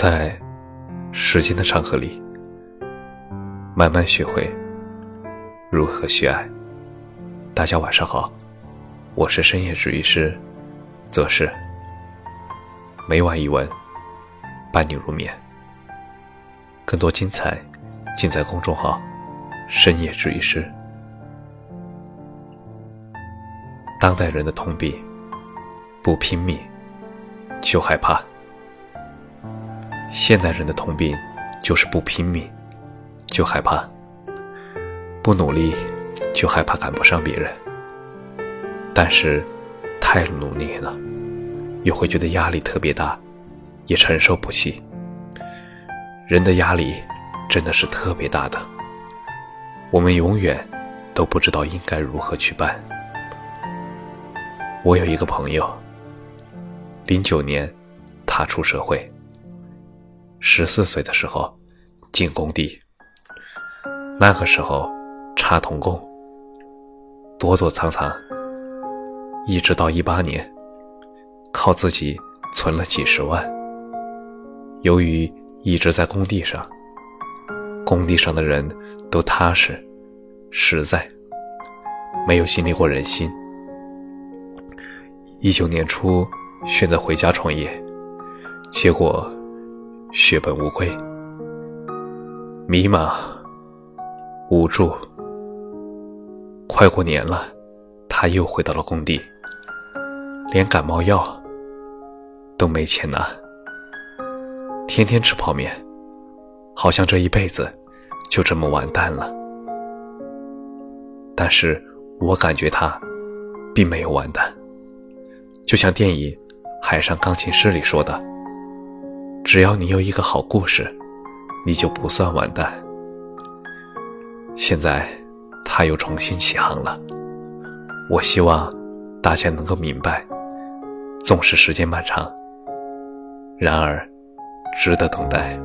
在时间的长河里，慢慢学会如何去爱。大家晚上好，我是深夜治愈师则是每晚一文伴你入眠。更多精彩尽在公众号“深夜治愈师”。当代人的通病，不拼命就害怕。现代人的通病就是不拼命，就害怕；不努力，就害怕赶不上别人。但是，太努力了，又会觉得压力特别大，也承受不起。人的压力真的是特别大的，我们永远都不知道应该如何去办。我有一个朋友，零九年踏出社会。十四岁的时候进工地，那个时候插铜工，躲躲藏藏，一直到一八年，靠自己存了几十万。由于一直在工地上，工地上的人都踏实、实在，没有经历过人心。一九年初选择回家创业，结果。血本无归，迷茫、无助。快过年了，他又回到了工地，连感冒药都没钱拿，天天吃泡面，好像这一辈子就这么完蛋了。但是我感觉他并没有完蛋，就像电影《海上钢琴师》里说的。只要你有一个好故事，你就不算完蛋。现在他又重新起航了，我希望大家能够明白，纵使时间漫长，然而值得等待。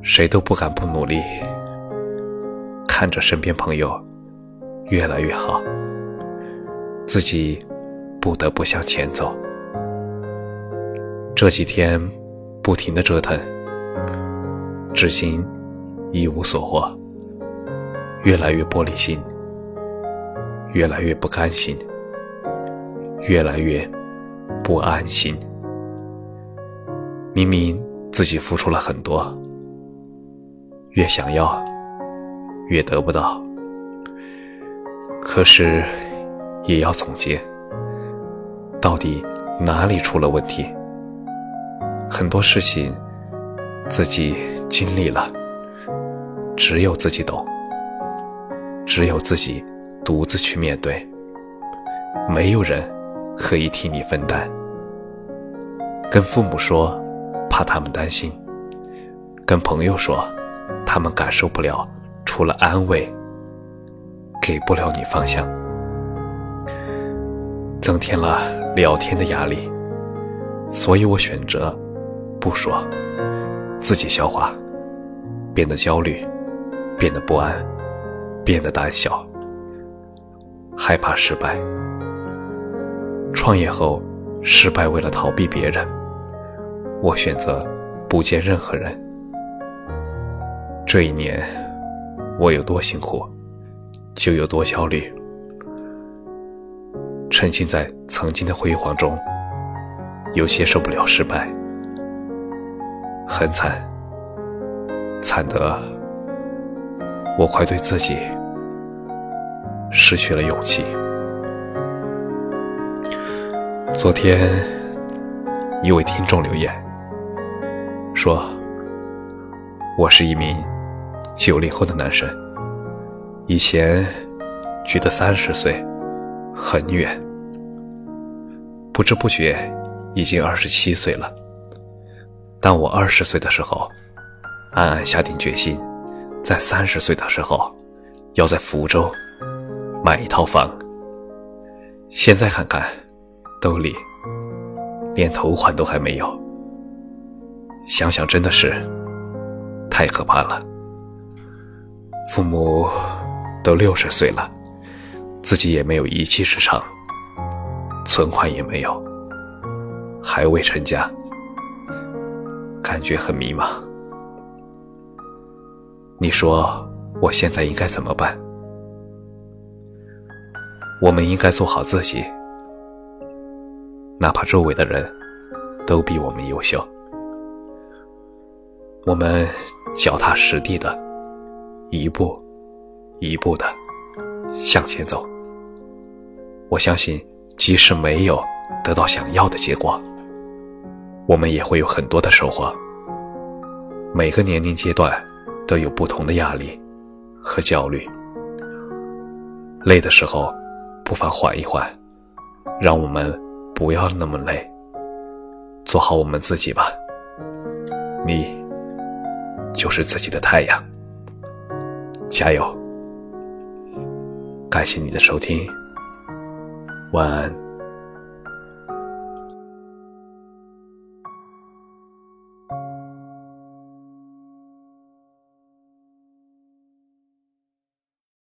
谁都不敢不努力，看着身边朋友越来越好，自己不得不向前走。这几天不停的折腾，至今一无所获，越来越玻璃心，越来越不甘心，越来越不安心。明明自己付出了很多，越想要越得不到，可是也要总结，到底哪里出了问题？很多事情自己经历了，只有自己懂，只有自己独自去面对，没有人可以替你分担。跟父母说，怕他们担心；跟朋友说，他们感受不了，除了安慰，给不了你方向，增添了聊天的压力，所以我选择。不说，自己消化，变得焦虑，变得不安，变得胆小，害怕失败。创业后失败，为了逃避别人，我选择不见任何人。这一年，我有多辛苦，就有多焦虑。沉浸在曾经的辉煌中，有些受不了失败。很惨，惨得我快对自己失去了勇气。昨天，一位听众留言说：“我是一名九零后的男生，以前觉得三十岁很远，不知不觉已经二十七岁了。”当我二十岁的时候，暗暗下定决心，在三十岁的时候，要在福州买一套房。现在看看，兜里连头款都还没有。想想真的是太可怕了。父母都六十岁了，自己也没有一技之长，存款也没有，还未成家。感觉很迷茫。你说我现在应该怎么办？我们应该做好自己，哪怕周围的人都比我们优秀。我们脚踏实地的，一步一步的向前走。我相信，即使没有得到想要的结果，我们也会有很多的收获。每个年龄阶段都有不同的压力和焦虑，累的时候。不妨缓一缓，让我们不要那么累，做好我们自己吧。你就是自己的太阳，加油！感谢你的收听，晚安。